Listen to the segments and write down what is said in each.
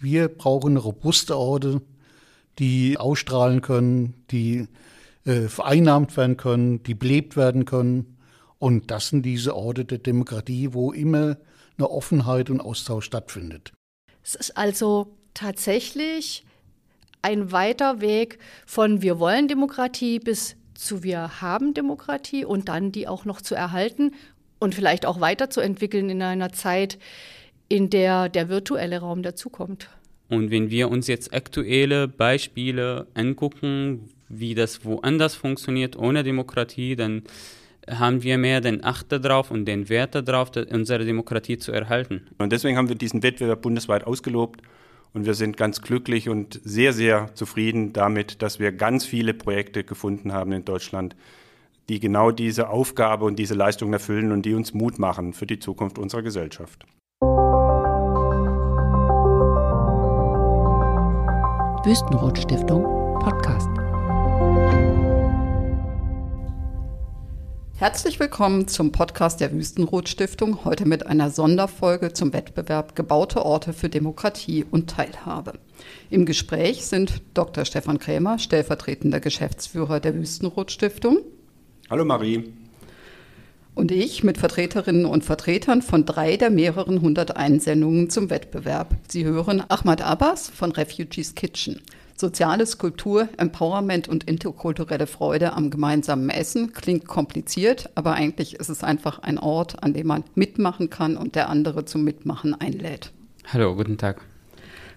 Wir brauchen robuste Orte, die ausstrahlen können, die äh, vereinnahmt werden können, die belebt werden können. Und das sind diese Orte der Demokratie, wo immer eine Offenheit und Austausch stattfindet. Es ist also tatsächlich ein weiter Weg von wir wollen Demokratie bis zu wir haben Demokratie und dann die auch noch zu erhalten und vielleicht auch weiterzuentwickeln in einer Zeit, in der der virtuelle Raum dazukommt. Und wenn wir uns jetzt aktuelle Beispiele angucken, wie das woanders funktioniert ohne Demokratie, dann haben wir mehr den Acht darauf und den Wert darauf, unsere Demokratie zu erhalten. Und deswegen haben wir diesen Wettbewerb bundesweit ausgelobt und wir sind ganz glücklich und sehr, sehr zufrieden damit, dass wir ganz viele Projekte gefunden haben in Deutschland, die genau diese Aufgabe und diese Leistung erfüllen und die uns Mut machen für die Zukunft unserer Gesellschaft. Wüstenrot Stiftung Podcast. Herzlich willkommen zum Podcast der Wüstenrot Stiftung, heute mit einer Sonderfolge zum Wettbewerb Gebaute Orte für Demokratie und Teilhabe. Im Gespräch sind Dr. Stefan Krämer, stellvertretender Geschäftsführer der Wüstenrot Stiftung. Hallo Marie. Und ich mit Vertreterinnen und Vertretern von drei der mehreren hundert Einsendungen zum Wettbewerb. Sie hören Ahmad Abbas von Refugees Kitchen. Soziales Kultur, Empowerment und interkulturelle Freude am gemeinsamen Essen klingt kompliziert, aber eigentlich ist es einfach ein Ort, an dem man mitmachen kann und der andere zum Mitmachen einlädt. Hallo, guten Tag.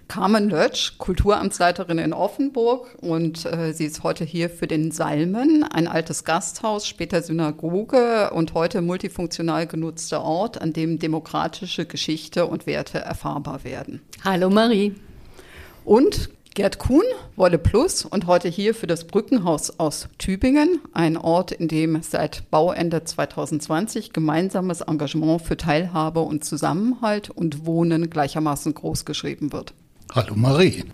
Carmen Lötsch, Kulturamtsleiterin in Offenburg und äh, sie ist heute hier für den Salmen, ein altes Gasthaus, später Synagoge und heute multifunktional genutzter Ort, an dem demokratische Geschichte und Werte erfahrbar werden. Hallo Marie. Und Gerd Kuhn, Wolle Plus und heute hier für das Brückenhaus aus Tübingen, ein Ort, in dem seit Bauende 2020 gemeinsames Engagement für Teilhabe und Zusammenhalt und Wohnen gleichermaßen großgeschrieben wird. Hallo Marie.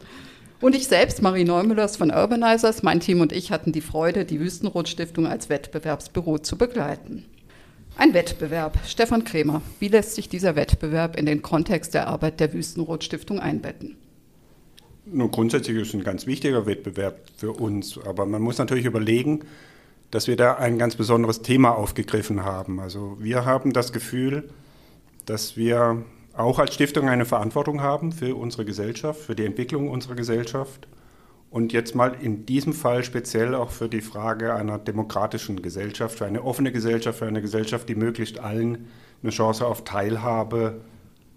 Und ich selbst, Marie Neumüllers von Urbanizers, mein Team und ich hatten die Freude, die Wüstenrot Stiftung als Wettbewerbsbüro zu begleiten. Ein Wettbewerb. Stefan Krämer, wie lässt sich dieser Wettbewerb in den Kontext der Arbeit der Wüstenrot Stiftung einbetten? Nun, grundsätzlich ist es ein ganz wichtiger Wettbewerb für uns, aber man muss natürlich überlegen, dass wir da ein ganz besonderes Thema aufgegriffen haben. Also wir haben das Gefühl, dass wir auch als Stiftung eine Verantwortung haben für unsere Gesellschaft, für die Entwicklung unserer Gesellschaft und jetzt mal in diesem Fall speziell auch für die Frage einer demokratischen Gesellschaft, für eine offene Gesellschaft, für eine Gesellschaft, die möglichst allen eine Chance auf Teilhabe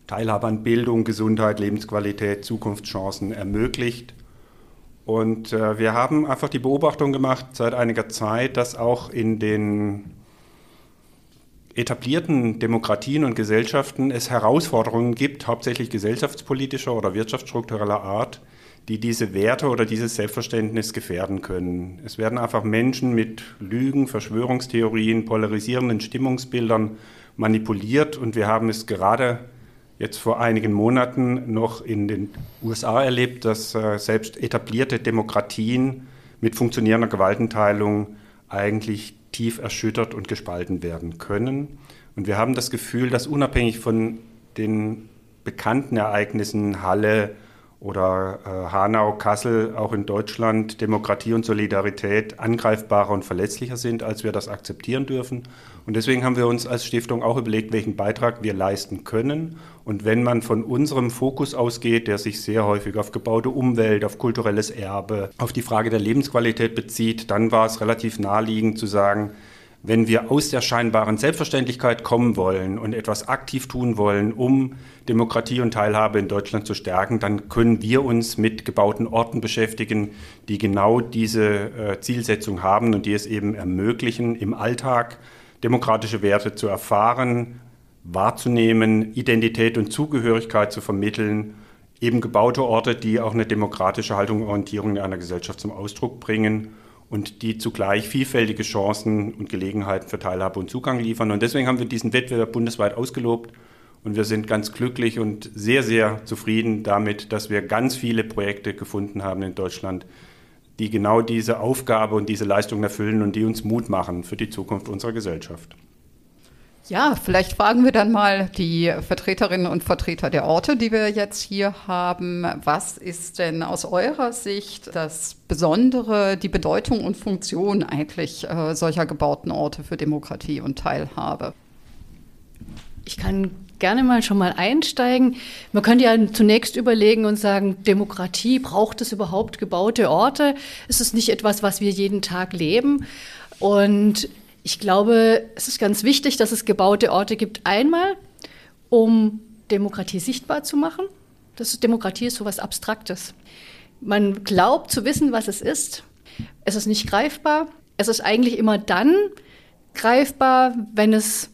Teilhabe an Bildung, Gesundheit, Lebensqualität, Zukunftschancen ermöglicht. Und äh, wir haben einfach die Beobachtung gemacht seit einiger Zeit, dass auch in den etablierten Demokratien und Gesellschaften es Herausforderungen gibt, hauptsächlich gesellschaftspolitischer oder wirtschaftsstruktureller Art, die diese Werte oder dieses Selbstverständnis gefährden können. Es werden einfach Menschen mit Lügen, Verschwörungstheorien, polarisierenden Stimmungsbildern manipuliert und wir haben es gerade jetzt vor einigen Monaten noch in den USA erlebt, dass äh, selbst etablierte Demokratien mit funktionierender Gewaltenteilung eigentlich tief erschüttert und gespalten werden können. Und wir haben das Gefühl, dass unabhängig von den bekannten Ereignissen Halle oder äh, Hanau, Kassel, auch in Deutschland Demokratie und Solidarität angreifbarer und verletzlicher sind, als wir das akzeptieren dürfen. Und deswegen haben wir uns als Stiftung auch überlegt, welchen Beitrag wir leisten können. Und wenn man von unserem Fokus ausgeht, der sich sehr häufig auf gebaute Umwelt, auf kulturelles Erbe, auf die Frage der Lebensqualität bezieht, dann war es relativ naheliegend zu sagen, wenn wir aus der scheinbaren Selbstverständlichkeit kommen wollen und etwas aktiv tun wollen, um Demokratie und Teilhabe in Deutschland zu stärken, dann können wir uns mit gebauten Orten beschäftigen, die genau diese äh, Zielsetzung haben und die es eben ermöglichen, im Alltag demokratische Werte zu erfahren, wahrzunehmen, Identität und Zugehörigkeit zu vermitteln, eben gebaute Orte, die auch eine demokratische Haltung und Orientierung in einer Gesellschaft zum Ausdruck bringen und die zugleich vielfältige Chancen und Gelegenheiten für Teilhabe und Zugang liefern. Und deswegen haben wir diesen Wettbewerb bundesweit ausgelobt und wir sind ganz glücklich und sehr, sehr zufrieden damit, dass wir ganz viele Projekte gefunden haben in Deutschland, die genau diese Aufgabe und diese Leistung erfüllen und die uns Mut machen für die Zukunft unserer Gesellschaft. Ja, vielleicht fragen wir dann mal die Vertreterinnen und Vertreter der Orte, die wir jetzt hier haben. Was ist denn aus eurer Sicht das Besondere, die Bedeutung und Funktion eigentlich äh, solcher gebauten Orte für Demokratie und Teilhabe? Ich kann gerne mal schon mal einsteigen. Man könnte ja zunächst überlegen und sagen, Demokratie, braucht es überhaupt gebaute Orte? Ist es nicht etwas, was wir jeden Tag leben? Und ich glaube, es ist ganz wichtig, dass es gebaute Orte gibt. Einmal, um Demokratie sichtbar zu machen. Das ist, Demokratie ist so etwas Abstraktes. Man glaubt zu wissen, was es ist. Es ist nicht greifbar. Es ist eigentlich immer dann greifbar, wenn es,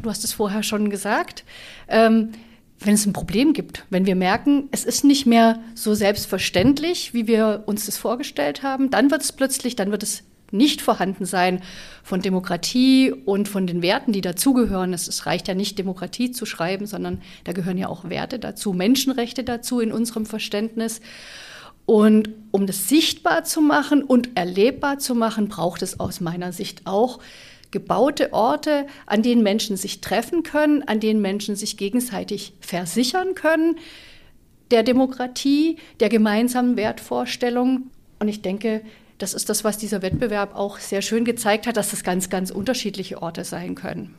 du hast es vorher schon gesagt, ähm, wenn es ein Problem gibt, wenn wir merken, es ist nicht mehr so selbstverständlich, wie wir uns das vorgestellt haben, dann wird es plötzlich, dann wird es Nichtvorhandensein von Demokratie und von den Werten, die dazugehören. Es, es reicht ja nicht, Demokratie zu schreiben, sondern da gehören ja auch Werte dazu, Menschenrechte dazu in unserem Verständnis. Und um das sichtbar zu machen und erlebbar zu machen, braucht es aus meiner Sicht auch gebaute Orte, an denen Menschen sich treffen können, an denen Menschen sich gegenseitig versichern können der Demokratie, der gemeinsamen Wertvorstellung. Und ich denke, das ist das, was dieser Wettbewerb auch sehr schön gezeigt hat, dass das ganz, ganz unterschiedliche Orte sein können.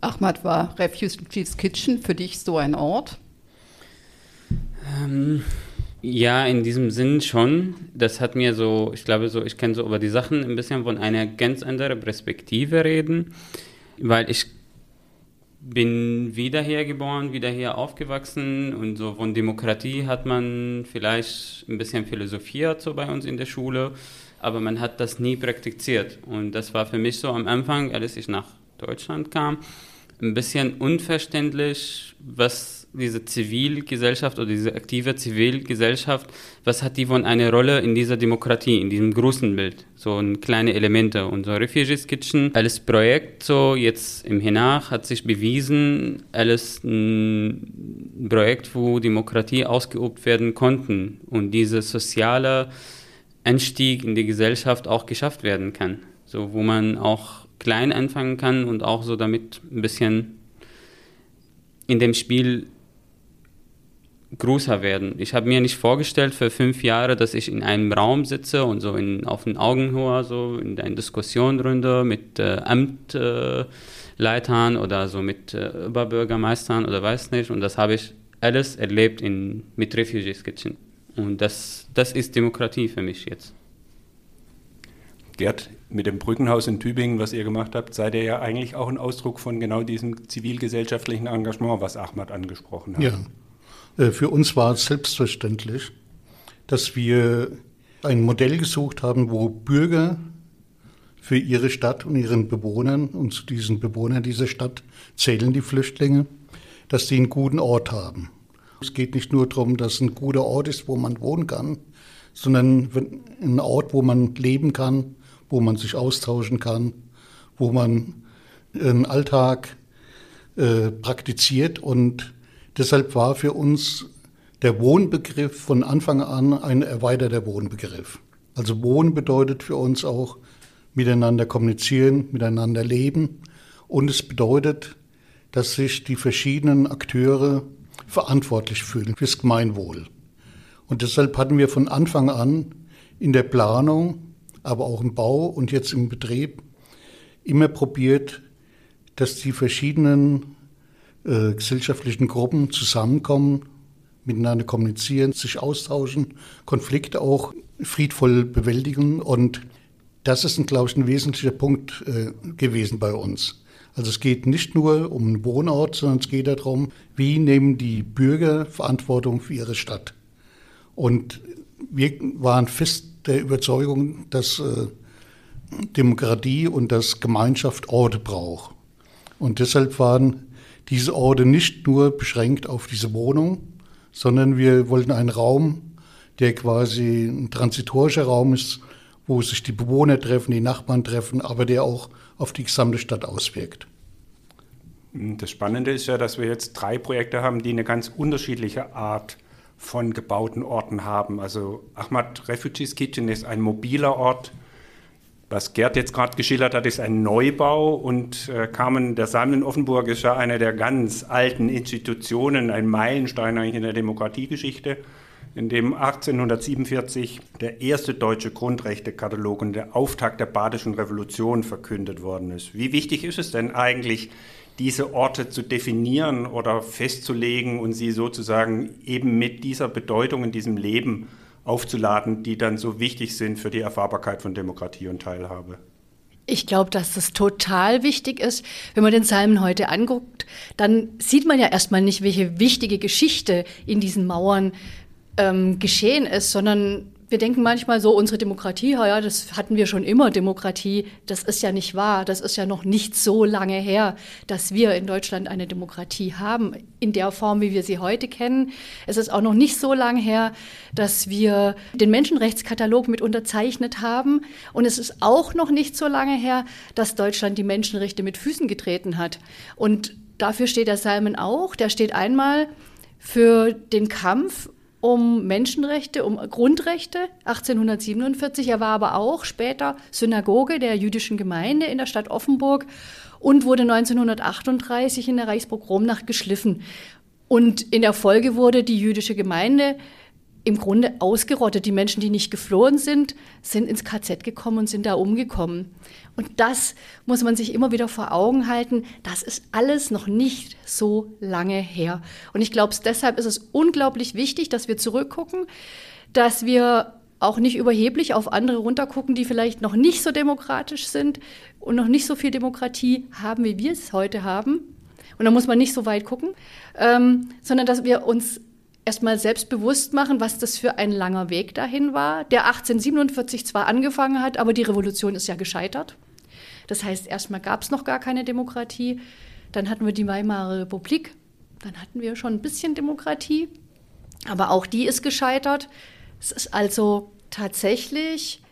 Ahmad, war Refugees Kitchen für dich so ein Ort? Ähm, ja, in diesem Sinn schon. Das hat mir so, ich glaube so, ich kann so über die Sachen ein bisschen von einer ganz anderen Perspektive reden, weil ich bin wieder hier geboren, wieder hier aufgewachsen und so von Demokratie hat man vielleicht ein bisschen philosophiert so bei uns in der Schule, aber man hat das nie praktiziert. Und das war für mich so am Anfang, als ich nach Deutschland kam, ein bisschen unverständlich, was diese Zivilgesellschaft oder diese aktive Zivilgesellschaft, was hat die von einer Rolle in dieser Demokratie, in diesem großen Bild? So kleine Elemente. Und so Refugees Kitchen als Projekt, so jetzt im Hinach, hat sich bewiesen, als ein Projekt, wo Demokratie ausgeübt werden konnten und dieser soziale Einstieg in die Gesellschaft auch geschafft werden kann. So, wo man auch klein anfangen kann und auch so damit ein bisschen in dem Spiel größer werden. Ich habe mir nicht vorgestellt für fünf Jahre, dass ich in einem Raum sitze und so in, auf den Augenhöhe so in einer Diskussionsrunde mit äh, Amtleitern äh, oder so mit äh, Oberbürgermeistern oder weiß nicht. Und das habe ich alles erlebt in, mit Refugees Kitchen. Und das, das ist Demokratie für mich jetzt. Gerd, mit dem Brückenhaus in Tübingen, was ihr gemacht habt, seid ihr ja eigentlich auch ein Ausdruck von genau diesem zivilgesellschaftlichen Engagement, was Ahmad angesprochen hat. Ja. Äh, für uns war es selbstverständlich, dass wir ein Modell gesucht haben, wo Bürger für ihre Stadt und ihren Bewohnern und zu diesen Bewohnern dieser Stadt zählen die Flüchtlinge, dass sie einen guten Ort haben. Es geht nicht nur darum, dass ein guter Ort ist, wo man wohnen kann, sondern ein Ort, wo man leben kann, wo man sich austauschen kann, wo man einen Alltag äh, praktiziert und Deshalb war für uns der Wohnbegriff von Anfang an ein erweiterter Wohnbegriff. Also Wohnen bedeutet für uns auch miteinander kommunizieren, miteinander leben. Und es bedeutet, dass sich die verschiedenen Akteure verantwortlich fühlen fürs Gemeinwohl. Und deshalb hatten wir von Anfang an in der Planung, aber auch im Bau und jetzt im Betrieb immer probiert, dass die verschiedenen äh, gesellschaftlichen Gruppen zusammenkommen, miteinander kommunizieren, sich austauschen, Konflikte auch friedvoll bewältigen. Und das ist, glaube ich, ein wesentlicher Punkt äh, gewesen bei uns. Also es geht nicht nur um einen Wohnort, sondern es geht darum, wie nehmen die Bürger Verantwortung für ihre Stadt. Und wir waren fest der Überzeugung, dass äh, Demokratie und dass Gemeinschaft Orte braucht. Und deshalb waren diese Orte nicht nur beschränkt auf diese Wohnung, sondern wir wollten einen Raum, der quasi ein transitorischer Raum ist, wo sich die Bewohner treffen, die Nachbarn treffen, aber der auch auf die gesamte Stadt auswirkt. Das Spannende ist ja, dass wir jetzt drei Projekte haben, die eine ganz unterschiedliche Art von gebauten Orten haben. Also Ahmad Refugees Kitchen ist ein mobiler Ort, Was Gerd jetzt gerade geschildert hat, ist ein Neubau und äh, Carmen, der Samen in Offenburg ist ja eine der ganz alten Institutionen, ein Meilenstein eigentlich in der Demokratiegeschichte, in dem 1847 der erste deutsche Grundrechtekatalog und der Auftakt der Badischen Revolution verkündet worden ist. Wie wichtig ist es denn eigentlich, diese Orte zu definieren oder festzulegen und sie sozusagen eben mit dieser Bedeutung in diesem Leben aufzuladen, die dann so wichtig sind für die Erfahrbarkeit von Demokratie und Teilhabe. Ich glaube, dass das total wichtig ist. Wenn man den Psalmen heute anguckt, dann sieht man ja erstmal nicht, welche wichtige Geschichte in diesen Mauern ähm, geschehen ist, sondern wir denken manchmal so, unsere Demokratie, ja, das hatten wir schon immer, Demokratie. Das ist ja nicht wahr. Das ist ja noch nicht so lange her, dass wir in Deutschland eine Demokratie haben, in der Form, wie wir sie heute kennen. Es ist auch noch nicht so lange her, dass wir den Menschenrechtskatalog mit unterzeichnet haben. Und es ist auch noch nicht so lange her, dass Deutschland die Menschenrechte mit Füßen getreten hat. Und dafür steht der Salmen auch. Der steht einmal für den Kampf um Menschenrechte, um Grundrechte 1847. Er war aber auch später Synagoge der jüdischen Gemeinde in der Stadt Offenburg und wurde 1938 in der Reichspogromnacht geschliffen. Und in der Folge wurde die jüdische Gemeinde im Grunde ausgerottet. Die Menschen, die nicht geflohen sind, sind ins KZ gekommen und sind da umgekommen. Und das muss man sich immer wieder vor Augen halten. Das ist alles noch nicht so lange her. Und ich glaube, deshalb ist es unglaublich wichtig, dass wir zurückgucken, dass wir auch nicht überheblich auf andere runtergucken, die vielleicht noch nicht so demokratisch sind und noch nicht so viel Demokratie haben, wie wir es heute haben. Und da muss man nicht so weit gucken, ähm, sondern dass wir uns erstmal selbst bewusst machen, was das für ein langer Weg dahin war, der 1847 zwar angefangen hat, aber die Revolution ist ja gescheitert. Das heißt, erstmal gab es noch gar keine Demokratie. Dann hatten wir die Weimarer Republik. Dann hatten wir schon ein bisschen Demokratie. Aber auch die ist gescheitert. Es ist also tatsächlich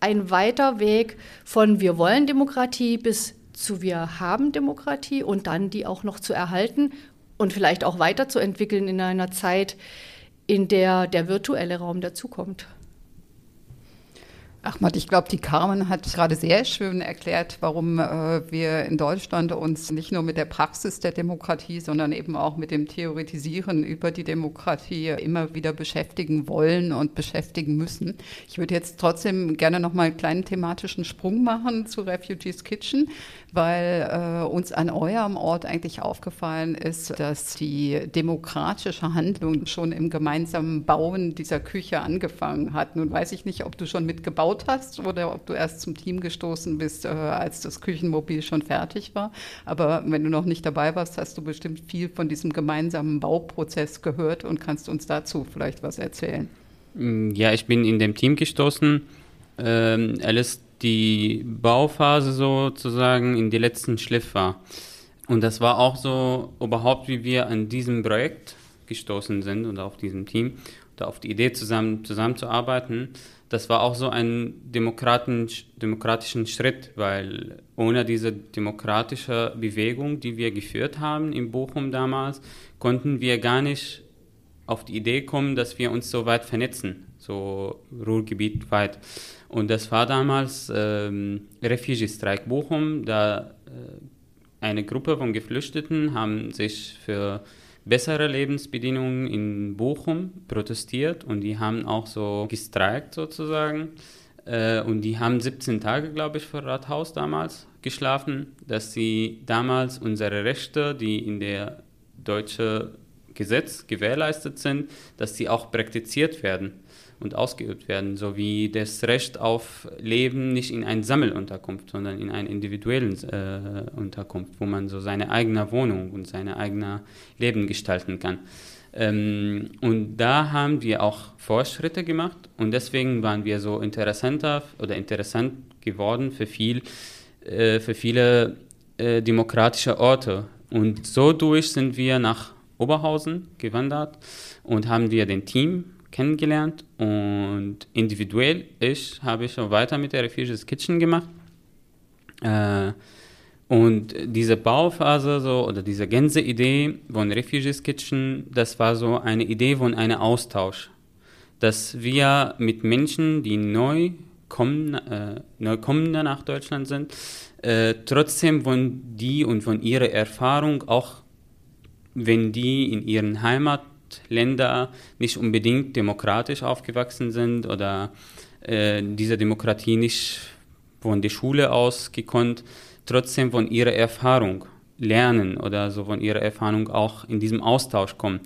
ein weiter Weg von wir wollen Demokratie bis zu wir haben Demokratie und dann die auch noch zu erhalten und vielleicht auch weiterzuentwickeln in einer Zeit, in der der virtuelle Raum dazukommt. Achmad, ich glaube, die Carmen hat gerade sehr schön erklärt, warum äh, wir in Deutschland uns nicht nur mit der Praxis der Demokratie, sondern eben auch mit dem Theoretisieren über die Demokratie immer wieder beschäftigen wollen und beschäftigen müssen. Ich würde jetzt trotzdem gerne noch mal einen kleinen thematischen Sprung machen zu Refugees Kitchen, weil äh, uns an eurem Ort eigentlich aufgefallen ist, dass die demokratische Handlung schon im gemeinsamen Bauen dieser Küche angefangen hat. Nun weiß ich nicht, ob du schon mitgebaut hast oder ob du erst zum Team gestoßen bist, äh, als das Küchenmobil schon fertig war. Aber wenn du noch nicht dabei warst, hast du bestimmt viel von diesem gemeinsamen Bauprozess gehört und kannst uns dazu vielleicht was erzählen. Ja, ich bin in dem Team gestoßen. Ähm, Alice die Bauphase sozusagen in die letzten Schliff war. Und das war auch so überhaupt, wie wir an diesem Projekt gestoßen sind und auf diesem Team oder auf die Idee zusammen zusammenzuarbeiten. Das war auch so ein demokratischen Schritt, weil ohne diese demokratische Bewegung, die wir geführt haben in Bochum damals, konnten wir gar nicht auf die Idee kommen, dass wir uns so weit vernetzen, so Ruhrgebiet weit. Und das war damals ähm, Refugee Strike Bochum. Da äh, eine Gruppe von Geflüchteten haben sich für bessere Lebensbedingungen in Bochum protestiert und die haben auch so gestreikt sozusagen. Äh, und die haben 17 Tage, glaube ich, vor Rathaus damals geschlafen, dass sie damals unsere Rechte, die in der deutschen Gesetz gewährleistet sind, dass sie auch praktiziert werden und ausgeübt werden, sowie das Recht auf Leben nicht in einer Sammelunterkunft, sondern in einer individuellen äh, Unterkunft, wo man so seine eigene Wohnung und seine eigene Leben gestalten kann. Ähm, und da haben wir auch Fortschritte gemacht und deswegen waren wir so interessanter oder interessant geworden für, viel, äh, für viele äh, demokratische Orte. Und so durch sind wir nach Oberhausen gewandert und haben wir den Team kennengelernt und individuell ich habe auch weiter mit der Refugees Kitchen gemacht. Äh, und diese Bauphase so oder diese ganze Idee von Refugees Kitchen, das war so eine Idee von einem Austausch, dass wir mit Menschen, die neu kommen, äh, Neukommende nach Deutschland sind, äh, trotzdem wollen die und von ihrer Erfahrung, auch wenn die in ihren Heimatländern nicht unbedingt demokratisch aufgewachsen sind oder äh, diese Demokratie nicht von der Schule aus gekonnt, trotzdem von ihrer Erfahrung lernen oder so von ihrer Erfahrung auch in diesem Austausch kommen.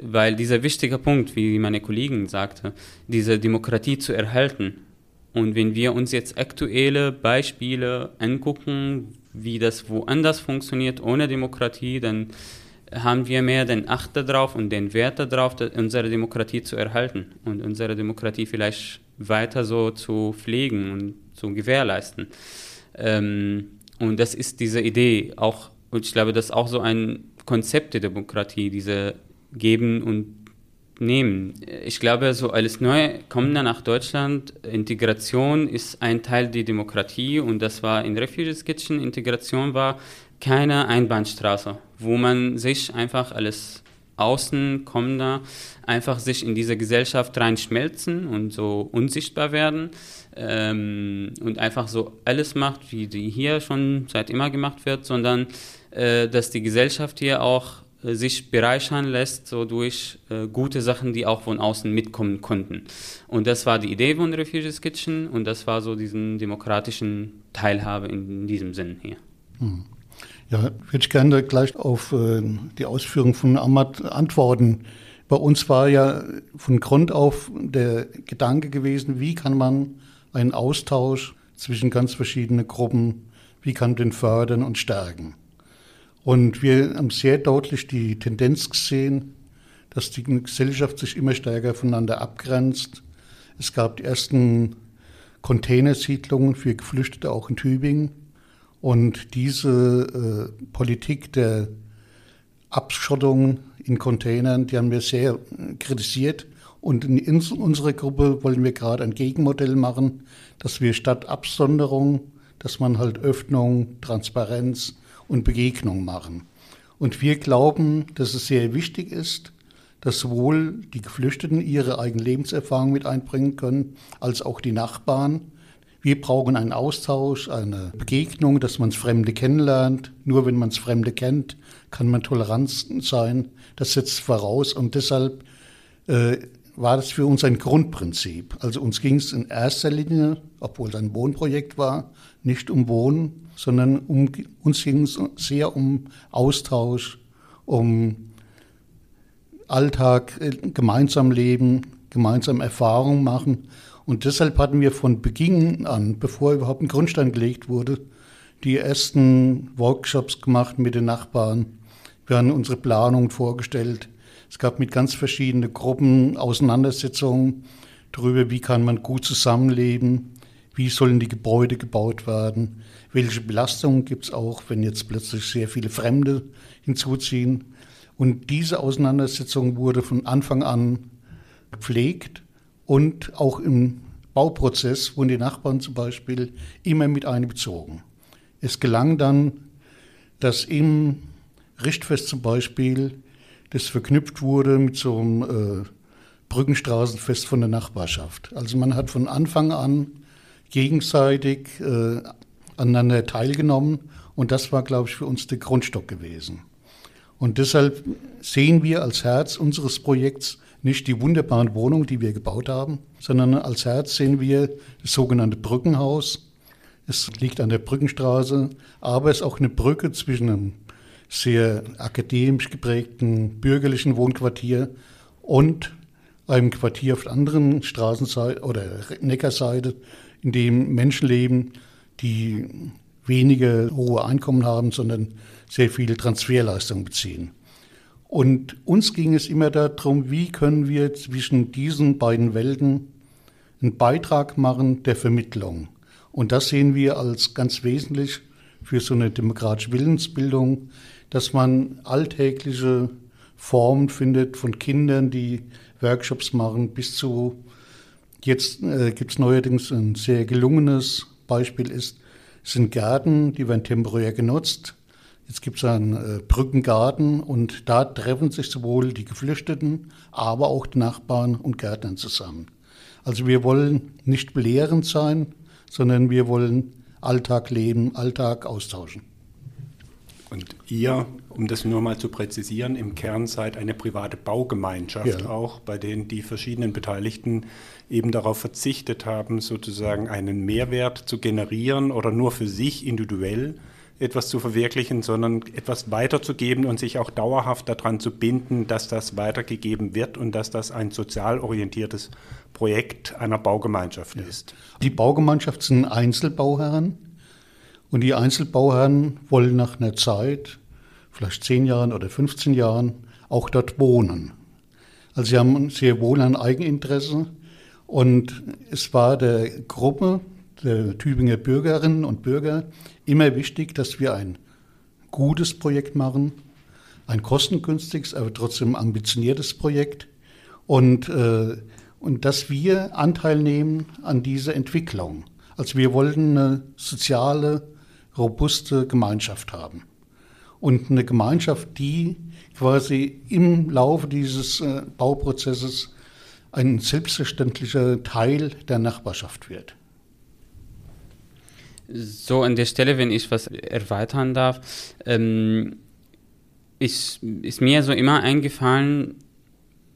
Weil dieser wichtige Punkt, wie meine Kollegin sagte, diese Demokratie zu erhalten. Und wenn wir uns jetzt aktuelle Beispiele angucken, wie das woanders funktioniert ohne Demokratie, dann haben wir mehr den Acht darauf und den Wert darauf, unsere Demokratie zu erhalten und unsere Demokratie vielleicht weiter so zu pflegen und zu gewährleisten. Ähm, und das ist diese Idee auch und ich glaube, das ist auch so ein Konzept der Demokratie, diese Geben und Nehmen. Ich glaube, so als Neukommender nach Deutschland, Integration ist ein Teil der Demokratie und das war in Refugees Kitchen. Integration war keine Einbahnstraße, wo man sich einfach als Außenkommender einfach sich in diese Gesellschaft reinschmelzen und so unsichtbar werden ähm, und einfach so alles macht, wie die hier schon seit immer gemacht wird, sondern äh, dass die Gesellschaft hier auch äh, sich bereichern lässt, so durch äh, gute Sachen, die auch von außen mitkommen konnten. Und das war die Idee von Refugees Kitchen und das war so diesen demokratischen Teilhabe in, in diesem Sinn hier. Hm. Ja, würde ich gerne gleich auf äh, die Ausführung von Ahmad antworten. Bei uns war ja von Grund auf der Gedanke gewesen, wie kann man einen Austausch zwischen ganz verschiedenen Gruppen, wie kann man den fördern und stärken. Und wir haben sehr deutlich die Tendenz gesehen, dass die Gesellschaft sich immer stärker voneinander abgrenzt. Es gab die ersten Containersiedlungen für Geflüchtete auch in Tübingen. Und diese äh, Politik der Abschottung in Containern, die haben wir sehr kritisiert. Und in unserer Gruppe wollen wir gerade ein Gegenmodell machen, dass wir statt Absonderung, dass man halt Öffnung, Transparenz und Begegnung machen. Und wir glauben, dass es sehr wichtig ist, dass sowohl die Geflüchteten ihre eigene Lebenserfahrung mit einbringen können, als auch die Nachbarn. Wir brauchen einen Austausch, eine Begegnung, dass man Fremde kennenlernt. Nur wenn man Fremde kennt, kann man tolerant sein. Das setzt voraus und deshalb äh, war das für uns ein Grundprinzip. Also uns ging es in erster Linie, obwohl es ein Wohnprojekt war, nicht um Wohnen, sondern um, uns ging es sehr um Austausch, um Alltag, äh, gemeinsam leben, gemeinsam Erfahrungen machen. Und deshalb hatten wir von Beginn an, bevor überhaupt ein Grundstein gelegt wurde, die ersten Workshops gemacht mit den Nachbarn. Wir haben unsere Planung vorgestellt. Es gab mit ganz verschiedenen Gruppen Auseinandersetzungen darüber, wie kann man gut zusammenleben, wie sollen die Gebäude gebaut werden, welche Belastungen gibt es auch, wenn jetzt plötzlich sehr viele Fremde hinzuziehen. Und diese Auseinandersetzung wurde von Anfang an gepflegt und auch im Bauprozess wurden die Nachbarn zum Beispiel immer mit einbezogen. Es gelang dann, dass im Richtfest zum Beispiel das verknüpft wurde mit so einem äh, Brückenstraßenfest von der Nachbarschaft. Also man hat von Anfang an gegenseitig äh, aneinander teilgenommen und das war, glaube ich, für uns der Grundstock gewesen. Und deshalb sehen wir als Herz unseres Projekts nicht die wunderbaren Wohnungen, die wir gebaut haben, sondern als Herz sehen wir das sogenannte Brückenhaus. Es liegt an der Brückenstraße, aber es ist auch eine Brücke zwischen einem sehr akademisch geprägten bürgerlichen Wohnquartier und einem Quartier auf der anderen Straßenseite oder Neckarseite, in dem Menschen leben, die wenige hohe Einkommen haben, sondern sehr viele Transferleistungen beziehen. Und uns ging es immer darum, wie können wir zwischen diesen beiden Welten einen Beitrag machen der Vermittlung. Und das sehen wir als ganz wesentlich für so eine demokratische Willensbildung, dass man alltägliche Formen findet von Kindern, die Workshops machen, bis zu jetzt äh, gibt es neuerdings ein sehr gelungenes Beispiel ist, sind Gärten, die werden temporär genutzt. Jetzt gibt es einen äh, Brückengarten und da treffen sich sowohl die Geflüchteten, aber auch die Nachbarn und Gärtner zusammen. Also wir wollen nicht belehrend sein, sondern wir wollen Alltag leben, Alltag austauschen. Und ihr, um das nur mal zu präzisieren, im Kern seid eine private Baugemeinschaft ja. auch, bei denen die verschiedenen Beteiligten eben darauf verzichtet haben, sozusagen einen Mehrwert zu generieren oder nur für sich individuell etwas zu verwirklichen, sondern etwas weiterzugeben und sich auch dauerhaft daran zu binden, dass das weitergegeben wird und dass das ein sozial orientiertes Projekt einer Baugemeinschaft ist. Die Baugemeinschaft sind Einzelbauherren und die Einzelbauherren wollen nach einer Zeit, vielleicht zehn Jahren oder 15 Jahren, auch dort wohnen. Also sie haben sehr wohl ein Eigeninteresse und es war der Gruppe der Tübinger Bürgerinnen und Bürger immer wichtig, dass wir ein gutes Projekt machen, ein kostengünstiges, aber trotzdem ambitioniertes Projekt und, äh, und dass wir Anteil nehmen an dieser Entwicklung. Also wir wollten eine soziale, robuste Gemeinschaft haben. Und eine Gemeinschaft, die quasi im Laufe dieses äh, Bauprozesses ein selbstverständlicher Teil der Nachbarschaft wird. So, an der Stelle, wenn ich was erweitern darf, ähm, ist, ist mir so immer eingefallen,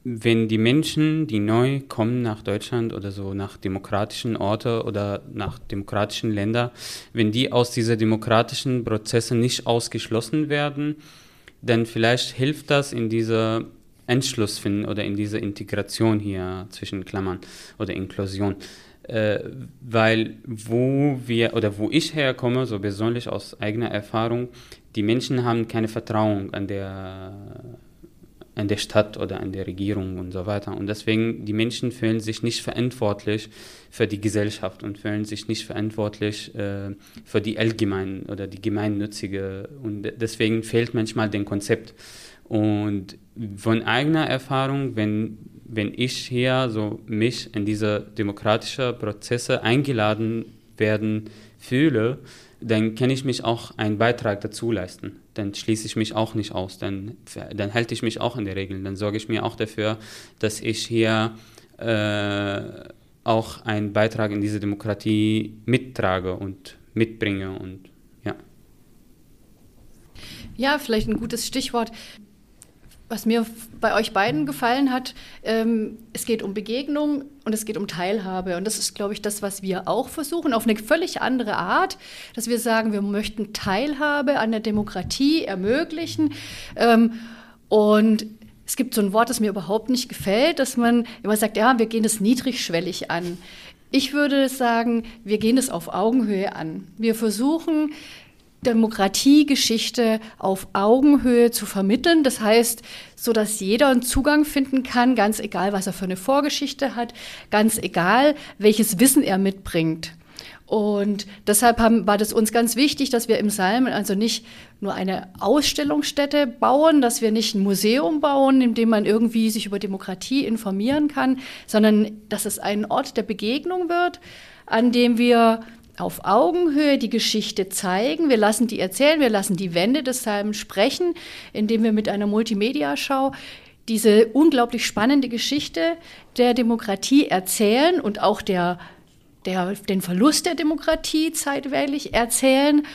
wenn die Menschen, die neu kommen nach Deutschland oder so nach demokratischen Orten oder nach demokratischen Ländern, wenn die aus diesen demokratischen Prozessen nicht ausgeschlossen werden, dann vielleicht hilft das in dieser Entschluss finden oder in dieser Integration hier zwischen Klammern oder Inklusion äh, weil wo wir oder wo ich herkomme, so persönlich aus eigener Erfahrung, die Menschen haben keine Vertrauen an der an der Stadt oder an der Regierung und so weiter. Und deswegen, die Menschen fühlen sich nicht verantwortlich für die Gesellschaft und fühlen sich nicht verantwortlich äh, für die allgemein oder die gemeinnützige. Und deswegen fehlt manchmal den Konzept. Und von eigener Erfahrung, wenn wenn ich hier so mich in diese demokratischen Prozesse eingeladen werden fühle, dann kann ich mich auch einen Beitrag dazu leisten. Dann schließe ich mich auch nicht aus. Dann, dann halte ich mich auch in der Regel. Dann sorge ich mir auch dafür, dass ich hier äh, auch einen Beitrag in diese Demokratie mittrage und mitbringe und ja. Ja, vielleicht ein gutes Stichwort. Was mir bei euch beiden gefallen hat, ähm, es geht um Begegnung und es geht um Teilhabe. Und das ist, glaube ich, das, was wir auch versuchen, auf eine völlig andere Art, dass wir sagen, wir möchten Teilhabe an der Demokratie ermöglichen. Ähm, und es gibt so ein Wort, das mir überhaupt nicht gefällt, dass man immer sagt, ja, wir gehen das niedrigschwellig an. Ich würde sagen, wir gehen es auf Augenhöhe an. Wir versuchen, Demokratiegeschichte auf Augenhöhe zu vermitteln. Das heißt, so dass jeder einen Zugang finden kann, ganz egal, was er für eine Vorgeschichte hat, ganz egal, welches Wissen er mitbringt. Und deshalb haben, war das uns ganz wichtig, dass wir im Salmen also nicht nur eine Ausstellungsstätte bauen, dass wir nicht ein Museum bauen, in dem man irgendwie sich über Demokratie informieren kann, sondern dass es ein Ort der Begegnung wird, an dem wir auf Augenhöhe die Geschichte zeigen. Wir lassen die erzählen, wir lassen die Wände des Psalms sprechen, indem wir mit einer Multimedia-Schau diese unglaublich spannende Geschichte der Demokratie erzählen und auch der, der, den Verlust der Demokratie zeitweilig erzählen.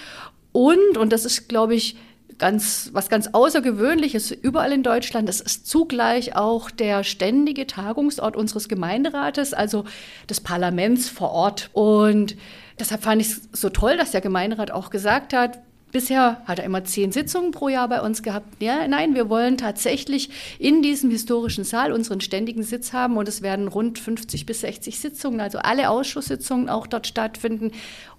Und, und das ist, glaube ich, ganz, was ganz Außergewöhnliches überall in Deutschland. Das ist zugleich auch der ständige Tagungsort unseres Gemeinderates, also des Parlaments vor Ort. Und Deshalb fand ich es so toll, dass der Gemeinderat auch gesagt hat, Bisher hat er immer zehn Sitzungen pro Jahr bei uns gehabt. Ja, nein, wir wollen tatsächlich in diesem historischen Saal unseren ständigen Sitz haben und es werden rund 50 bis 60 Sitzungen, also alle Ausschusssitzungen auch dort stattfinden.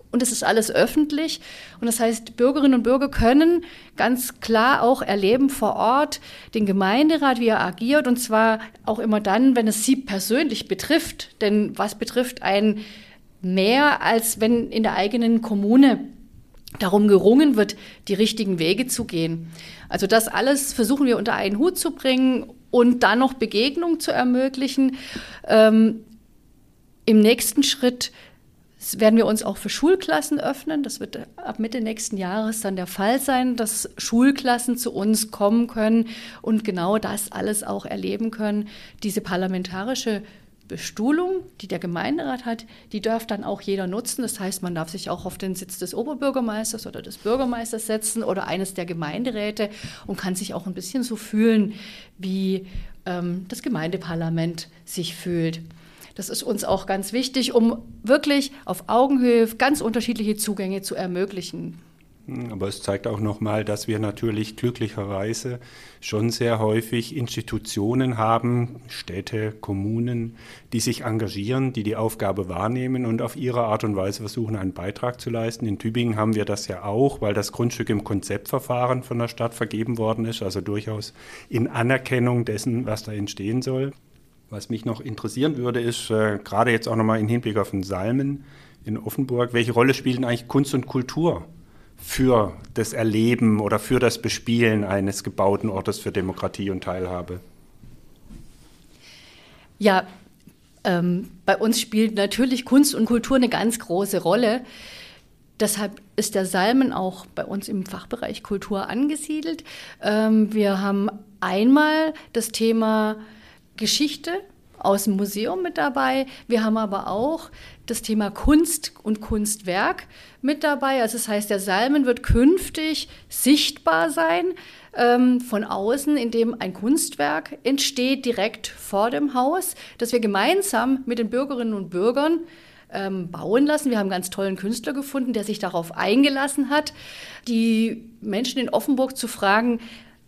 Und es ist alles öffentlich. Und das heißt, Bürgerinnen und Bürger können ganz klar auch erleben vor Ort den Gemeinderat, wie er agiert. Und zwar auch immer dann, wenn es sie persönlich betrifft. Denn was betrifft ein mehr, als wenn in der eigenen Kommune darum gerungen wird, die richtigen Wege zu gehen. Also das alles versuchen wir unter einen Hut zu bringen und dann noch Begegnung zu ermöglichen. Ähm, Im nächsten Schritt werden wir uns auch für Schulklassen öffnen. Das wird ab Mitte nächsten Jahres dann der Fall sein, dass Schulklassen zu uns kommen können und genau das alles auch erleben können. Diese parlamentarische Bestuhlung, die der Gemeinderat hat, die darf dann auch jeder nutzen. Das heißt, man darf sich auch auf den Sitz des Oberbürgermeisters oder des Bürgermeisters setzen oder eines der Gemeinderäte und kann sich auch ein bisschen so fühlen, wie ähm, das Gemeindeparlament sich fühlt. Das ist uns auch ganz wichtig, um wirklich auf Augenhöhe ganz unterschiedliche Zugänge zu ermöglichen. Aber es zeigt auch nochmal, dass wir natürlich glücklicherweise schon sehr häufig Institutionen haben, Städte, Kommunen, die sich engagieren, die die Aufgabe wahrnehmen und auf ihre Art und Weise versuchen, einen Beitrag zu leisten. In Tübingen haben wir das ja auch, weil das Grundstück im Konzeptverfahren von der Stadt vergeben worden ist, also durchaus in Anerkennung dessen, was da entstehen soll. Was mich noch interessieren würde, ist äh, gerade jetzt auch nochmal im Hinblick auf den Salmen in Offenburg, welche Rolle spielen eigentlich Kunst und Kultur für das Erleben oder für das Bespielen eines gebauten Ortes für Demokratie und Teilhabe? Ja, ähm, bei uns spielt natürlich Kunst und Kultur eine ganz große Rolle. Deshalb ist der Salmen auch bei uns im Fachbereich Kultur angesiedelt. Ähm, wir haben einmal das Thema Geschichte aus dem Museum mit dabei. Wir haben aber auch das Thema Kunst und Kunstwerk mit dabei. Also das heißt, der Salmen wird künftig sichtbar sein ähm, von außen, indem ein Kunstwerk entsteht direkt vor dem Haus, das wir gemeinsam mit den Bürgerinnen und Bürgern ähm, bauen lassen. Wir haben einen ganz tollen Künstler gefunden, der sich darauf eingelassen hat, die Menschen in Offenburg zu fragen,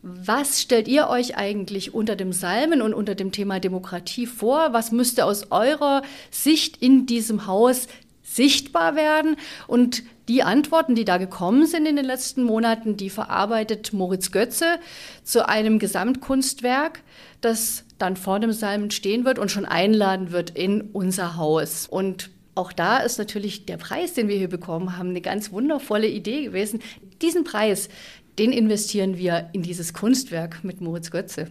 was stellt ihr euch eigentlich unter dem Salmen und unter dem Thema Demokratie vor? Was müsste aus eurer Sicht in diesem Haus sichtbar werden? Und die Antworten, die da gekommen sind in den letzten Monaten, die verarbeitet Moritz Götze zu einem Gesamtkunstwerk, das dann vor dem Salmen stehen wird und schon einladen wird in unser Haus. Und auch da ist natürlich der Preis, den wir hier bekommen haben, eine ganz wundervolle Idee gewesen. Diesen Preis, den investieren wir in dieses Kunstwerk mit Moritz Götze.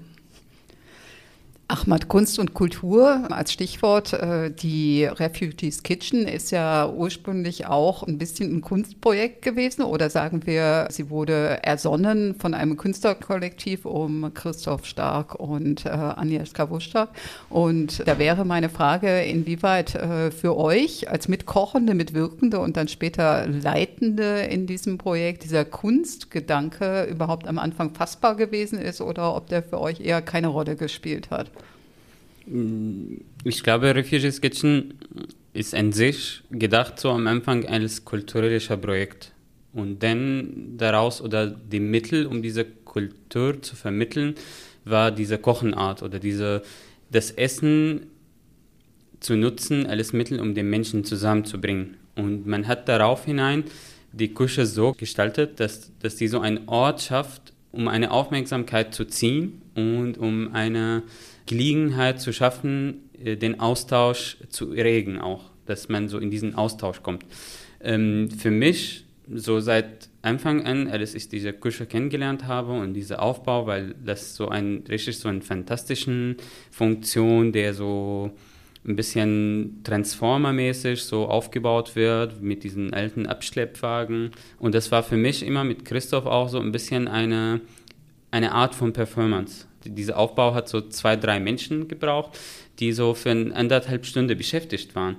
Ahmad, Kunst und Kultur als Stichwort. Äh, die Refugees Kitchen ist ja ursprünglich auch ein bisschen ein Kunstprojekt gewesen oder sagen wir, sie wurde ersonnen von einem Künstlerkollektiv um Christoph Stark und äh, Agnieszka Wuster. Und da wäre meine Frage, inwieweit äh, für euch als Mitkochende, Mitwirkende und dann später Leitende in diesem Projekt dieser Kunstgedanke überhaupt am Anfang fassbar gewesen ist oder ob der für euch eher keine Rolle gespielt hat. Ich glaube, Refugees Kitchen ist an sich gedacht so am Anfang als kulturelles Projekt. Und dann daraus oder die Mittel, um diese Kultur zu vermitteln, war diese Kochenart oder diese, das Essen zu nutzen als Mittel, um den Menschen zusammenzubringen. Und man hat darauf hinein die Küche so gestaltet, dass, dass die so einen Ort schafft, um eine Aufmerksamkeit zu ziehen und um eine Gelegenheit zu schaffen, äh, den Austausch zu regen auch, dass man so in diesen Austausch kommt. Ähm, für mich, so seit Anfang an, als ich diese Küche kennengelernt habe und dieser Aufbau, weil das so ein richtig so eine fantastischen Funktion, der so ein bisschen Transformer-mäßig so aufgebaut wird mit diesen alten Abschleppwagen. Und das war für mich immer mit Christoph auch so ein bisschen eine, eine Art von Performance dieser Aufbau hat so zwei, drei Menschen gebraucht, die so für eine anderthalb Stunde beschäftigt waren.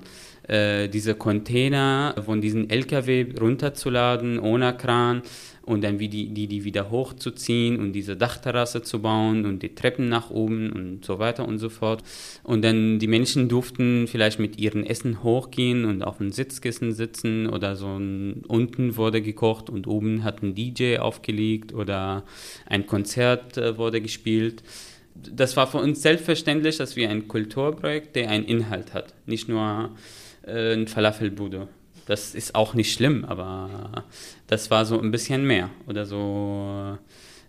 Äh, diese Container von diesen LKW runterzuladen ohne Kran und dann wie die, die, die wieder hochzuziehen und diese Dachterrasse zu bauen und die Treppen nach oben und so weiter und so fort. Und dann die Menschen durften vielleicht mit ihrem Essen hochgehen und auf dem Sitzkissen sitzen oder so ein, unten wurde gekocht und oben hat ein DJ aufgelegt oder ein Konzert äh, wurde gespielt. Das war für uns selbstverständlich, dass wir ein Kulturprojekt, der einen Inhalt hat, nicht nur äh, ein Falafelbude. Das ist auch nicht schlimm, aber das war so ein bisschen mehr oder so.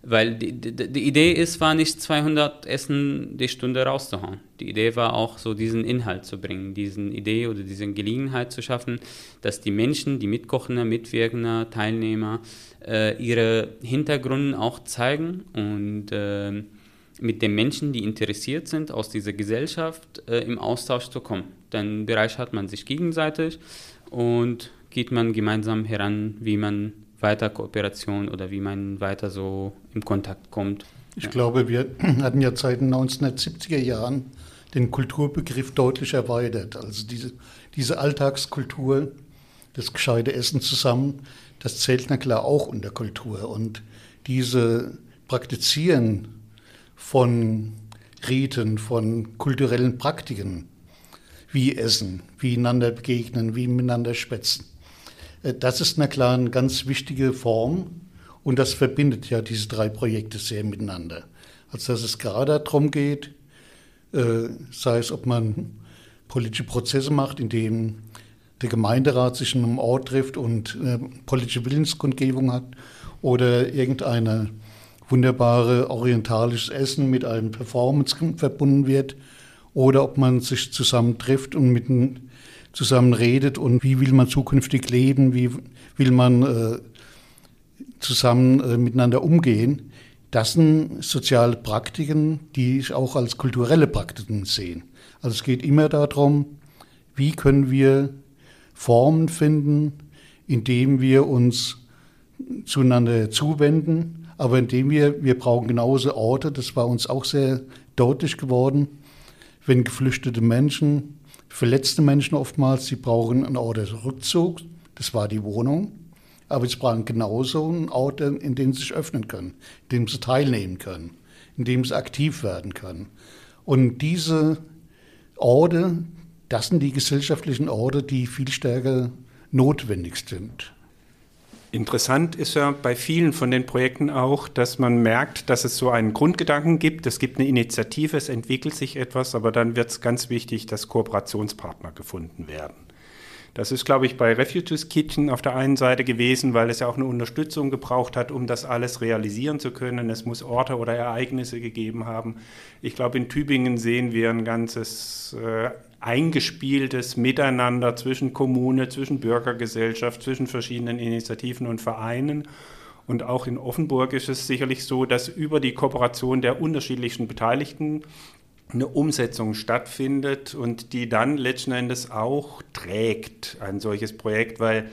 Weil die, die, die Idee ist, war nicht 200 Essen die Stunde rauszuhauen. Die Idee war auch so diesen Inhalt zu bringen, diesen Idee oder diese Gelegenheit zu schaffen, dass die Menschen, die Mitkochende, Mitwirkende, Teilnehmer äh, ihre Hintergründe auch zeigen und äh, mit den Menschen, die interessiert sind, aus dieser Gesellschaft äh, im Austausch zu kommen. Dann bereichert man sich gegenseitig und geht man gemeinsam heran, wie man weiter Kooperation oder wie man weiter so im Kontakt kommt. Ich ja. glaube, wir hatten ja seit den 1970er Jahren den Kulturbegriff deutlich erweitert. Also diese, diese Alltagskultur, das gescheite Essen zusammen, das zählt na klar auch unter Kultur. Und diese Praktizieren von Riten, von kulturellen Praktiken, wie Essen, wie einander begegnen, wie miteinander schwätzen, äh, das ist na klar eine ganz wichtige Form und das verbindet ja diese drei Projekte sehr miteinander. Also dass es gerade darum geht, äh, sei es, ob man politische Prozesse macht, indem der Gemeinderat sich in einem Ort trifft und äh, politische Willenskundgebung hat oder irgendeine wunderbare orientalisches Essen mit einem Performance verbunden wird oder ob man sich zusammen trifft und mitten zusammen redet und wie will man zukünftig leben, wie will man äh, zusammen äh, miteinander umgehen. Das sind soziale Praktiken, die ich auch als kulturelle Praktiken sehe. Also es geht immer darum, wie können wir Formen finden, indem wir uns zueinander zuwenden, aber indem wir, wir brauchen genauso Orte, das war uns auch sehr deutlich geworden, wenn geflüchtete Menschen, verletzte Menschen oftmals, sie brauchen einen Ort des Rückzugs, das war die Wohnung, aber sie brauchen genauso einen Ort, in dem sie sich öffnen können, in dem sie teilnehmen können, in dem sie aktiv werden können. Und diese Orte, das sind die gesellschaftlichen Orte, die viel stärker notwendig sind. Interessant ist ja bei vielen von den Projekten auch, dass man merkt, dass es so einen Grundgedanken gibt. Es gibt eine Initiative, es entwickelt sich etwas, aber dann wird es ganz wichtig, dass Kooperationspartner gefunden werden. Das ist, glaube ich, bei Refugees Kitchen auf der einen Seite gewesen, weil es ja auch eine Unterstützung gebraucht hat, um das alles realisieren zu können. Es muss Orte oder Ereignisse gegeben haben. Ich glaube, in Tübingen sehen wir ein ganzes äh, eingespieltes Miteinander zwischen Kommune, zwischen Bürgergesellschaft, zwischen verschiedenen Initiativen und Vereinen. Und auch in Offenburg ist es sicherlich so, dass über die Kooperation der unterschiedlichsten Beteiligten eine Umsetzung stattfindet und die dann letzten Endes auch trägt, ein solches Projekt, weil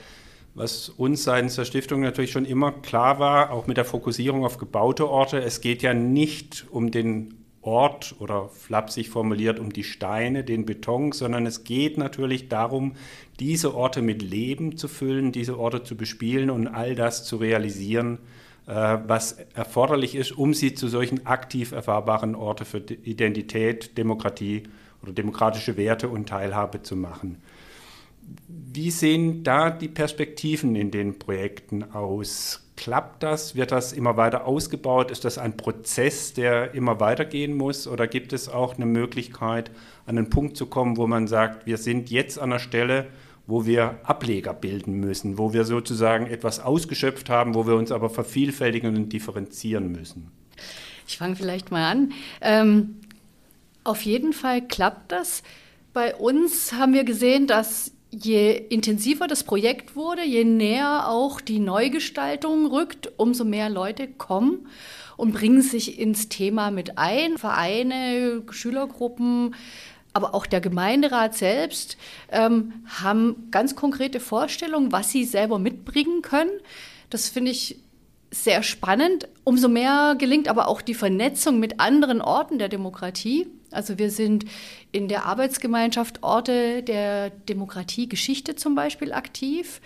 was uns seitens der Stiftung natürlich schon immer klar war, auch mit der Fokussierung auf gebaute Orte, es geht ja nicht um den Ort oder flapsig formuliert um die Steine, den Beton, sondern es geht natürlich darum, diese Orte mit Leben zu füllen, diese Orte zu bespielen und all das zu realisieren, äh, was erforderlich ist, um sie zu solchen aktiv erfahrbaren Orten für Identität, Demokratie oder demokratische Werte und Teilhabe zu machen. Wie sehen da die Perspektiven in den Projekten aus? Klappt das? Wird das immer weiter ausgebaut? Ist das ein Prozess, der immer weitergehen muss? Oder gibt es auch eine Möglichkeit, an einen Punkt zu kommen, wo man sagt, wir sind jetzt an der Stelle, wo wir Ableger bilden müssen, wo wir sozusagen etwas ausgeschöpft haben, wo wir uns aber vervielfältigen und differenzieren müssen. Ich fange vielleicht mal an. Ähm, auf jeden Fall klappt das. Bei uns haben wir gesehen, dass je intensiver das Projekt wurde, je näher auch die Neugestaltung rückt, umso mehr Leute kommen und bringen sich ins Thema mit ein. Vereine, Schülergruppen, aber auch der Gemeinderat selbst ähm, haben ganz konkrete Vorstellungen, was sie selber mitbringen können. Das finde ich sehr spannend. Umso mehr gelingt aber auch die Vernetzung mit anderen Orten der Demokratie. Also wir sind in der Arbeitsgemeinschaft Orte der Demokratie Geschichte zum Beispiel aktiv,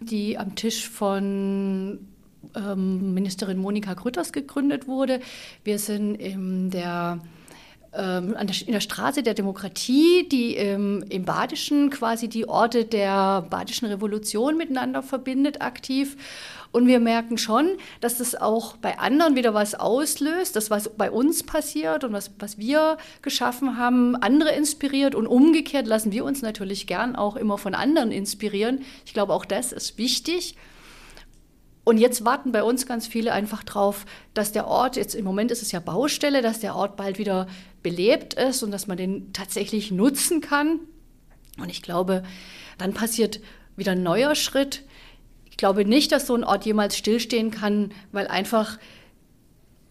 die am Tisch von ähm, Ministerin Monika Grütters gegründet wurde. Wir sind in der ähm, in der Straße der Demokratie, die ähm, im Badischen quasi die Orte der Badischen Revolution miteinander verbindet, aktiv. Und wir merken schon, dass das auch bei anderen wieder was auslöst, das, was bei uns passiert und was, was wir geschaffen haben, andere inspiriert. Und umgekehrt lassen wir uns natürlich gern auch immer von anderen inspirieren. Ich glaube, auch das ist wichtig. Und jetzt warten bei uns ganz viele einfach drauf, dass der Ort, jetzt im Moment ist es ja Baustelle, dass der Ort bald wieder belebt ist und dass man den tatsächlich nutzen kann. Und ich glaube, dann passiert wieder ein neuer Schritt. Ich glaube nicht, dass so ein Ort jemals stillstehen kann, weil einfach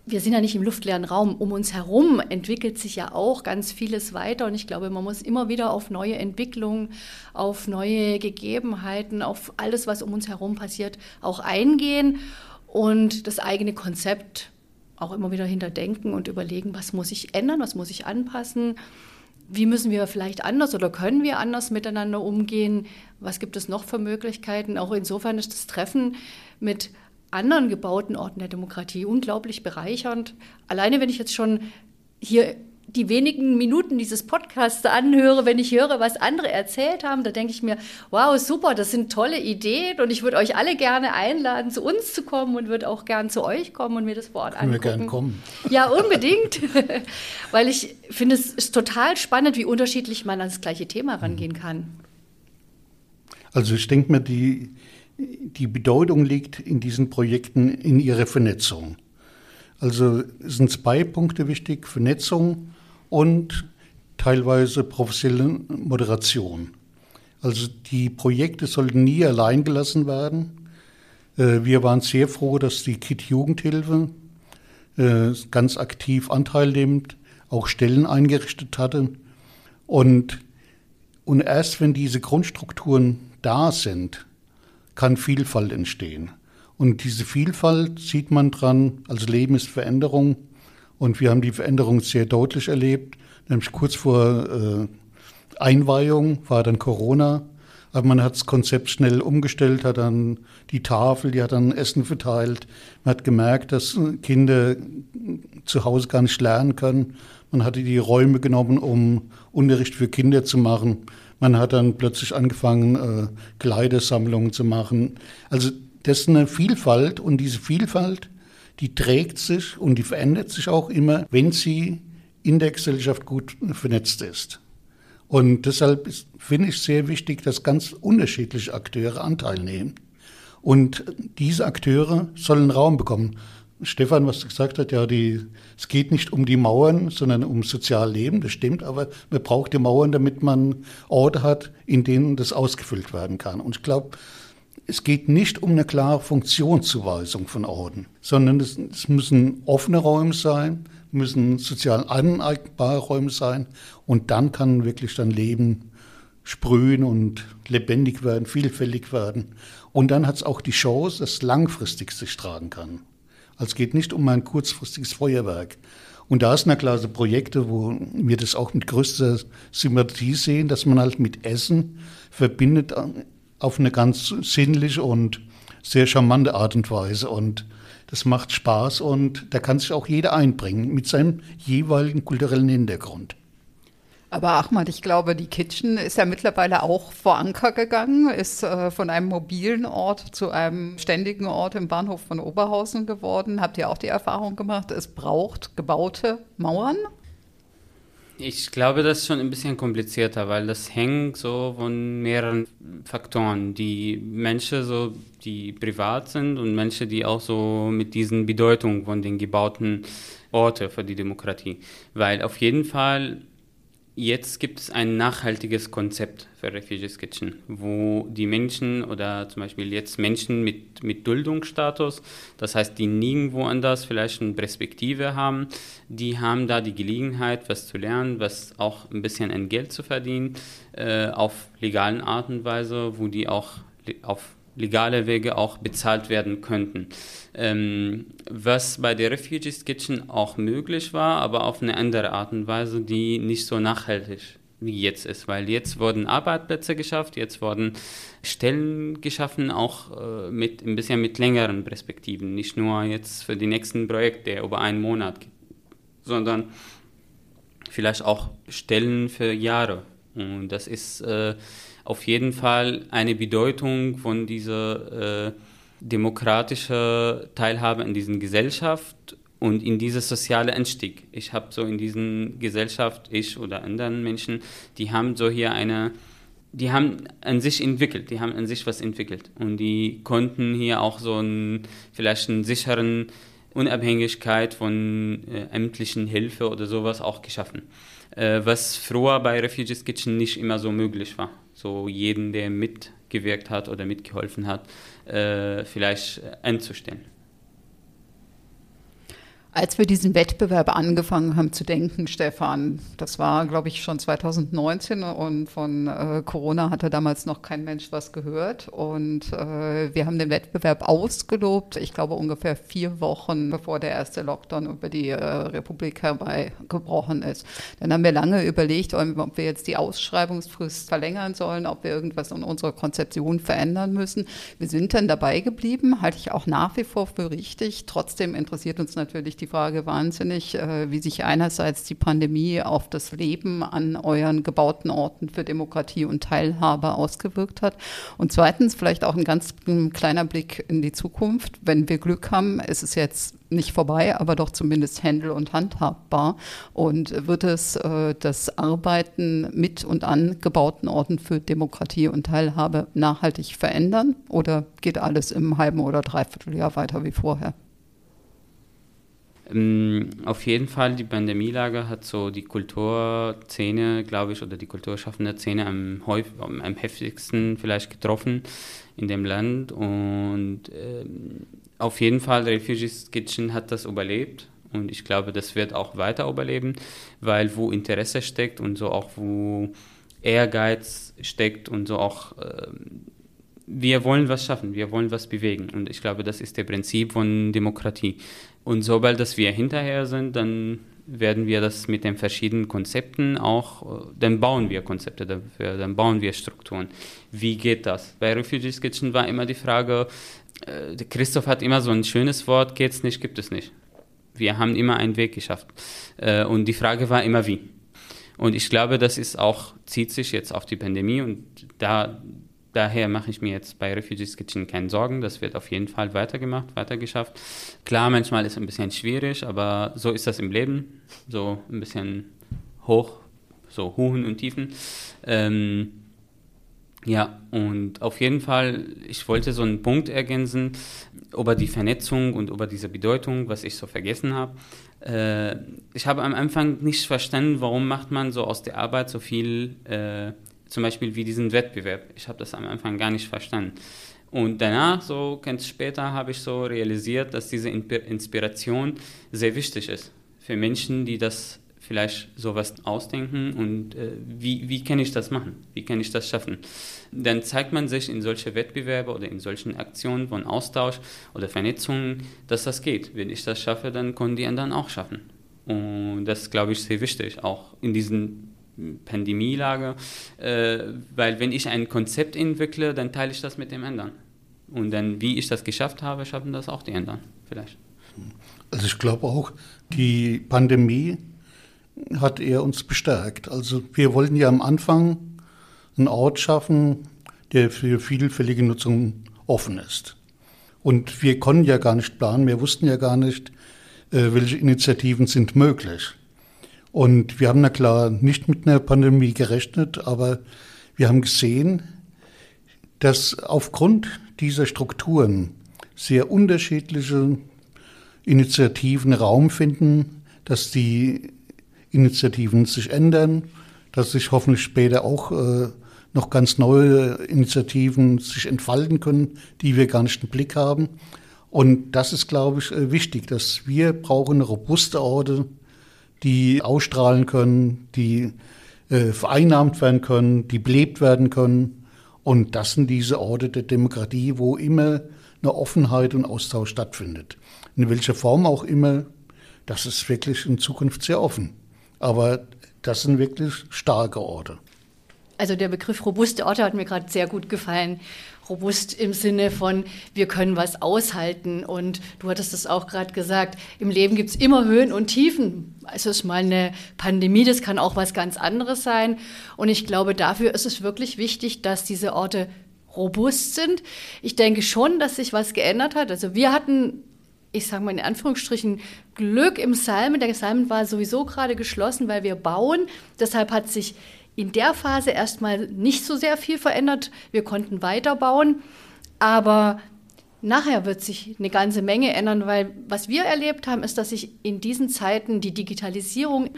wir sind ja nicht im luftleeren Raum. Um uns herum entwickelt sich ja auch ganz vieles weiter. Und ich glaube, man muss immer wieder auf neue Entwicklungen, auf neue Gegebenheiten, auf alles, was um uns herum passiert, auch eingehen und das eigene Konzept auch immer wieder hinterdenken und überlegen, was muss ich ändern, was muss ich anpassen, wie müssen wir vielleicht anders oder können wir anders miteinander umgehen? Was gibt es noch für Möglichkeiten? Auch insofern ist das Treffen mit anderen gebauten Orten der Demokratie unglaublich bereichernd. Alleine wenn ich jetzt schon hier die wenigen Minuten dieses Podcasts anhöre, wenn ich höre, was andere erzählt haben, da denke ich mir, wow, super, das sind tolle Ideen und ich würde euch alle gerne einladen, zu uns zu kommen und würde auch gern zu euch kommen und mir das Wort angucken. wir gern kommen. Ja, unbedingt, weil ich finde, es ist total spannend, wie unterschiedlich man an das gleiche Thema rangehen kann. Also ich denke mir, die, die Bedeutung liegt in diesen Projekten in ihrer Vernetzung. Also es sind zwei Punkte wichtig, Vernetzung und teilweise professionelle Moderation. Also die Projekte sollten nie allein gelassen werden. Äh, Wir waren sehr froh, dass die KIT Jugendhilfe äh, ganz aktiv Anteil nimmt, auch Stellen eingerichtet hatte. Und, und erst wenn diese Grundstrukturen da sind, kann Vielfalt entstehen. Und diese Vielfalt sieht man dran, also Leben ist Veränderung. Und wir haben die Veränderung sehr deutlich erlebt. Nämlich kurz vor äh, Einweihung war dann Corona. Aber man hat das Konzept schnell umgestellt, hat dann die Tafel, die hat dann Essen verteilt. Man hat gemerkt, dass Kinder zu Hause gar nicht lernen können. Man hatte die Räume genommen, um Unterricht für Kinder zu machen. Man hat dann plötzlich angefangen, äh, Kleidersammlungen zu machen. Also das ist eine Vielfalt und diese Vielfalt, die trägt sich und die verändert sich auch immer, wenn sie in der Gesellschaft gut vernetzt ist. Und deshalb finde ich sehr wichtig, dass ganz unterschiedliche Akteure Anteil nehmen. Und diese Akteure sollen Raum bekommen. Stefan, was du gesagt hast, ja, die, es geht nicht um die Mauern, sondern um Sozialleben, das stimmt, aber man braucht die Mauern, damit man Orte hat, in denen das ausgefüllt werden kann. Und ich glaube, es geht nicht um eine klare Funktionszuweisung von Orten, sondern es, es müssen offene Räume sein, müssen sozial aneignbare Räume sein und dann kann wirklich dann Leben sprühen und lebendig werden, vielfältig werden. Und dann hat es auch die Chance, dass langfristig sich tragen kann. Also es geht nicht um ein kurzfristiges Feuerwerk. Und da ist na klar so Projekte, wo wir das auch mit größter Sympathie sehen, dass man halt mit Essen verbindet auf eine ganz sinnliche und sehr charmante Art und Weise. Und das macht Spaß und da kann sich auch jeder einbringen mit seinem jeweiligen kulturellen Hintergrund. Aber Ahmad, ich glaube, die Kitchen ist ja mittlerweile auch vor Anker gegangen, ist äh, von einem mobilen Ort zu einem ständigen Ort im Bahnhof von Oberhausen geworden. Habt ihr auch die Erfahrung gemacht, es braucht gebaute Mauern? Ich glaube, das ist schon ein bisschen komplizierter, weil das hängt so von mehreren Faktoren. Die Menschen, so, die privat sind und Menschen, die auch so mit diesen Bedeutung von den gebauten Orten für die Demokratie. Weil auf jeden Fall Jetzt gibt es ein nachhaltiges Konzept für Refugees Kitchen, wo die Menschen oder zum Beispiel jetzt Menschen mit, mit Duldungsstatus, das heißt, die nirgendwo anders vielleicht eine Perspektive haben, die haben da die Gelegenheit, was zu lernen, was auch ein bisschen ein Geld zu verdienen, äh, auf legalen Art und Weise, wo die auch auf legale Wege auch bezahlt werden könnten. Ähm, was bei der Refugees Kitchen auch möglich war, aber auf eine andere Art und Weise, die nicht so nachhaltig wie jetzt ist, weil jetzt wurden Arbeitsplätze geschafft, jetzt wurden Stellen geschaffen, auch äh, mit ein bisschen mit längeren Perspektiven, nicht nur jetzt für die nächsten Projekte, der über einen Monat geht, sondern vielleicht auch Stellen für Jahre. Und das ist äh, auf jeden Fall eine Bedeutung von dieser äh, demokratischen Teilhabe in diesen Gesellschaft und in diese soziale Anstieg. Ich habe so in diesen Gesellschaft, ich oder anderen Menschen, die haben so hier eine, die haben an sich entwickelt, die haben an sich was entwickelt. Und die konnten hier auch so einen, vielleicht einen sicheren Unabhängigkeit von äh, ämtlichen Hilfe oder sowas auch geschaffen, äh, was früher bei Refugees Kitchen nicht immer so möglich war so jeden, der mitgewirkt hat oder mitgeholfen hat, äh, vielleicht einzustellen. Als wir diesen Wettbewerb angefangen haben zu denken, Stefan, das war, glaube ich, schon 2019 und von äh, Corona hatte damals noch kein Mensch was gehört. Und äh, wir haben den Wettbewerb ausgelobt, ich glaube ungefähr vier Wochen bevor der erste Lockdown über die äh, Republik herbeigebrochen ist. Dann haben wir lange überlegt, ob wir jetzt die Ausschreibungsfrist verlängern sollen, ob wir irgendwas in unserer Konzeption verändern müssen. Wir sind dann dabei geblieben, halte ich auch nach wie vor für richtig. Trotzdem interessiert uns natürlich die Frage wahnsinnig, äh, wie sich einerseits die Pandemie auf das Leben an euren gebauten Orten für Demokratie und Teilhabe ausgewirkt hat. Und zweitens vielleicht auch ein ganz ein kleiner Blick in die Zukunft. Wenn wir Glück haben, ist es jetzt nicht vorbei, aber doch zumindest händel- und handhabbar. Und wird es äh, das Arbeiten mit und an gebauten Orten für Demokratie und Teilhabe nachhaltig verändern oder geht alles im halben oder dreiviertel Jahr weiter wie vorher? Ähm, auf jeden Fall, die Pandemielage hat so die Kulturszene, glaube ich, oder die kulturschaffende Szene am, am heftigsten vielleicht getroffen in dem Land. Und ähm, auf jeden Fall, Refugees Kitchen hat das überlebt. Und ich glaube, das wird auch weiter überleben, weil wo Interesse steckt und so auch wo Ehrgeiz steckt und so auch äh, wir wollen was schaffen, wir wollen was bewegen. Und ich glaube, das ist der Prinzip von Demokratie. Und sobald dass wir hinterher sind, dann werden wir das mit den verschiedenen Konzepten auch, dann bauen wir Konzepte dafür, dann bauen wir Strukturen. Wie geht das? Bei Refugees Kitchen war immer die Frage, äh, Christoph hat immer so ein schönes Wort, geht's nicht, gibt es nicht. Wir haben immer einen Weg geschafft. Äh, und die Frage war immer wie. Und ich glaube, das ist auch, zieht sich jetzt auf die Pandemie und da, Daher mache ich mir jetzt bei Refugees Kitchen keine Sorgen. Das wird auf jeden Fall weitergemacht, weitergeschafft. Klar, manchmal ist es ein bisschen schwierig, aber so ist das im Leben. So ein bisschen hoch, so Hohen und Tiefen. Ähm, ja, und auf jeden Fall, ich wollte so einen Punkt ergänzen über die Vernetzung und über diese Bedeutung, was ich so vergessen habe. Äh, ich habe am Anfang nicht verstanden, warum macht man so aus der Arbeit so viel äh, zum Beispiel wie diesen Wettbewerb. Ich habe das am Anfang gar nicht verstanden. Und danach, so ganz später, habe ich so realisiert, dass diese Inspiration sehr wichtig ist für Menschen, die das vielleicht sowas ausdenken und äh, wie, wie kann ich das machen? Wie kann ich das schaffen? Dann zeigt man sich in solche Wettbewerbe oder in solchen Aktionen von Austausch oder Vernetzungen, dass das geht. Wenn ich das schaffe, dann können die anderen auch schaffen. Und das glaube ich, sehr wichtig, auch in diesen Pandemielage, äh, weil wenn ich ein Konzept entwickle, dann teile ich das mit dem anderen. Und dann, wie ich das geschafft habe, schaffen das auch die anderen vielleicht. Also ich glaube auch, die Pandemie hat eher uns bestärkt. Also wir wollten ja am Anfang einen Ort schaffen, der für vielfältige Nutzung offen ist. Und wir konnten ja gar nicht planen, wir wussten ja gar nicht, äh, welche Initiativen sind möglich. Und wir haben na klar nicht mit einer Pandemie gerechnet, aber wir haben gesehen, dass aufgrund dieser Strukturen sehr unterschiedliche Initiativen Raum finden, dass die Initiativen sich ändern, dass sich hoffentlich später auch äh, noch ganz neue Initiativen sich entfalten können, die wir gar nicht im Blick haben. Und das ist, glaube ich, äh, wichtig, dass wir brauchen robuste Orte, die ausstrahlen können, die äh, vereinnahmt werden können, die belebt werden können. Und das sind diese Orte der Demokratie, wo immer eine Offenheit und Austausch stattfindet. In welcher Form auch immer, das ist wirklich in Zukunft sehr offen. Aber das sind wirklich starke Orte. Also der Begriff robuste Orte hat mir gerade sehr gut gefallen robust im Sinne von, wir können was aushalten. Und du hattest es auch gerade gesagt, im Leben gibt es immer Höhen und Tiefen. Es ist mal eine Pandemie, das kann auch was ganz anderes sein. Und ich glaube, dafür ist es wirklich wichtig, dass diese Orte robust sind. Ich denke schon, dass sich was geändert hat. Also wir hatten ich sage mal in Anführungsstrichen, Glück im Salmen. Der Salmen war sowieso gerade geschlossen, weil wir bauen. Deshalb hat sich in der Phase erstmal nicht so sehr viel verändert. Wir konnten weiterbauen, aber nachher wird sich eine ganze Menge ändern, weil was wir erlebt haben, ist, dass sich in diesen Zeiten die Digitalisierung,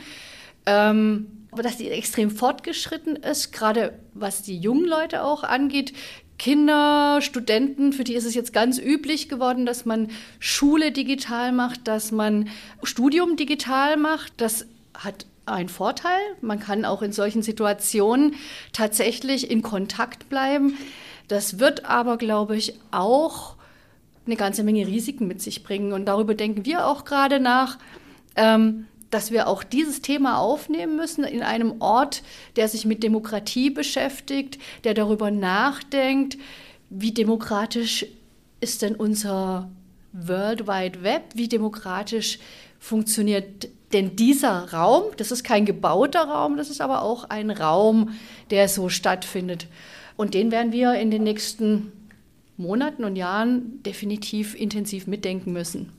ähm, dass die extrem fortgeschritten ist, gerade was die jungen Leute auch angeht, Kinder, Studenten, für die ist es jetzt ganz üblich geworden, dass man Schule digital macht, dass man Studium digital macht. Das hat einen Vorteil. Man kann auch in solchen Situationen tatsächlich in Kontakt bleiben. Das wird aber, glaube ich, auch eine ganze Menge Risiken mit sich bringen. Und darüber denken wir auch gerade nach. Ähm, dass wir auch dieses Thema aufnehmen müssen in einem Ort, der sich mit Demokratie beschäftigt, der darüber nachdenkt, wie demokratisch ist denn unser World Wide Web, wie demokratisch funktioniert denn dieser Raum, das ist kein gebauter Raum, das ist aber auch ein Raum, der so stattfindet. Und den werden wir in den nächsten Monaten und Jahren definitiv intensiv mitdenken müssen.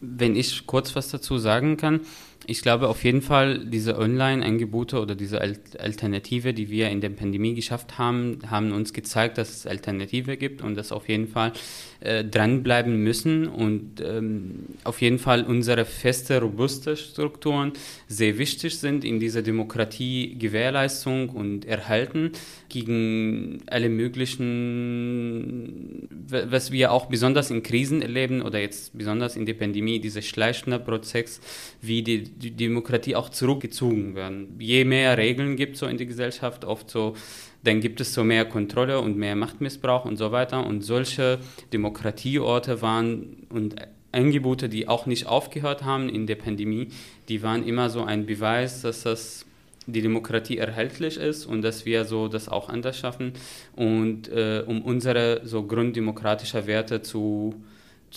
Wenn ich kurz was dazu sagen kann, ich glaube auf jeden Fall, diese Online-Angebote oder diese Alternative, die wir in der Pandemie geschafft haben, haben uns gezeigt, dass es Alternative gibt und dass auf jeden Fall äh, dranbleiben müssen und ähm, auf jeden Fall unsere feste, robuste Strukturen sehr wichtig sind in dieser Demokratiegewährleistung und Erhalten gegen alle möglichen, was wir auch besonders in Krisen erleben oder jetzt besonders in der Pandemie, dieser schleichende Prozess, wie die, die Demokratie auch zurückgezogen werden. Je mehr Regeln gibt so in der Gesellschaft, oft so dann gibt es so mehr Kontrolle und mehr Machtmissbrauch und so weiter. Und solche Demokratieorte waren und Angebote, die auch nicht aufgehört haben in der Pandemie, die waren immer so ein Beweis, dass das die Demokratie erhältlich ist und dass wir so das auch anders schaffen und äh, um unsere so grunddemokratische Werte zu,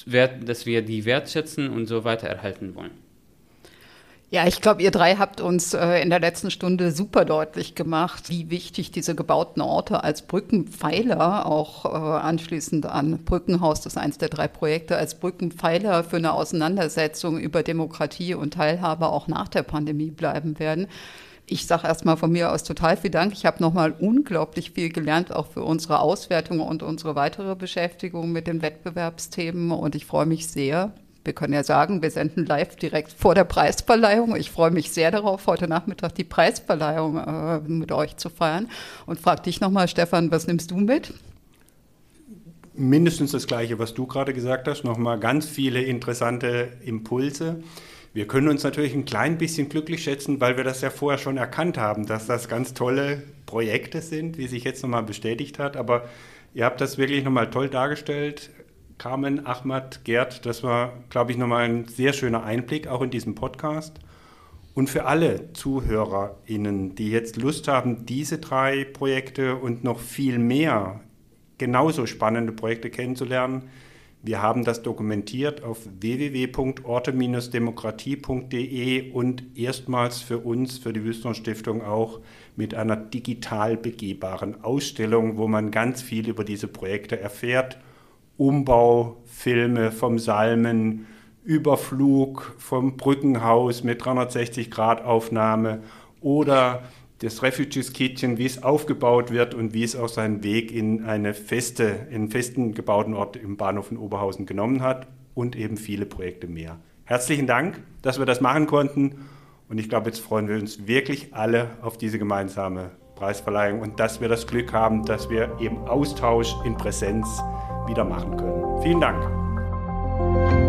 dass wir die wertschätzen und so weiter erhalten wollen. Ja, ich glaube, ihr drei habt uns äh, in der letzten Stunde super deutlich gemacht, wie wichtig diese gebauten Orte als Brückenpfeiler, auch äh, anschließend an Brückenhaus, das ist eins der drei Projekte, als Brückenpfeiler für eine Auseinandersetzung über Demokratie und Teilhabe auch nach der Pandemie bleiben werden. Ich sage erstmal von mir aus total viel Dank. Ich habe nochmal unglaublich viel gelernt, auch für unsere Auswertung und unsere weitere Beschäftigung mit den Wettbewerbsthemen. Und ich freue mich sehr, wir können ja sagen, wir senden live direkt vor der Preisverleihung. Ich freue mich sehr darauf, heute Nachmittag die Preisverleihung äh, mit euch zu feiern. Und frage dich nochmal, Stefan, was nimmst du mit? Mindestens das Gleiche, was du gerade gesagt hast. Nochmal ganz viele interessante Impulse. Wir können uns natürlich ein klein bisschen glücklich schätzen, weil wir das ja vorher schon erkannt haben, dass das ganz tolle Projekte sind, wie sich jetzt nochmal bestätigt hat. Aber ihr habt das wirklich nochmal toll dargestellt. Carmen, Ahmad, Gerd, das war, glaube ich, nochmal ein sehr schöner Einblick auch in diesem Podcast. Und für alle ZuhörerInnen, die jetzt Lust haben, diese drei Projekte und noch viel mehr genauso spannende Projekte kennenzulernen, wir haben das dokumentiert auf www.orte-demokratie.de und erstmals für uns, für die Wüstner Stiftung auch mit einer digital begehbaren Ausstellung, wo man ganz viel über diese Projekte erfährt Umbaufilme vom Salmen, Überflug vom Brückenhaus mit 360-Grad-Aufnahme oder das Refugees Kitchen, wie es aufgebaut wird und wie es auch seinen Weg in eine feste, in einen festen gebauten Ort im Bahnhof in Oberhausen genommen hat und eben viele Projekte mehr. Herzlichen Dank, dass wir das machen konnten und ich glaube, jetzt freuen wir uns wirklich alle auf diese gemeinsame Preisverleihung und dass wir das Glück haben, dass wir eben Austausch in Präsenz wieder machen können. Vielen Dank.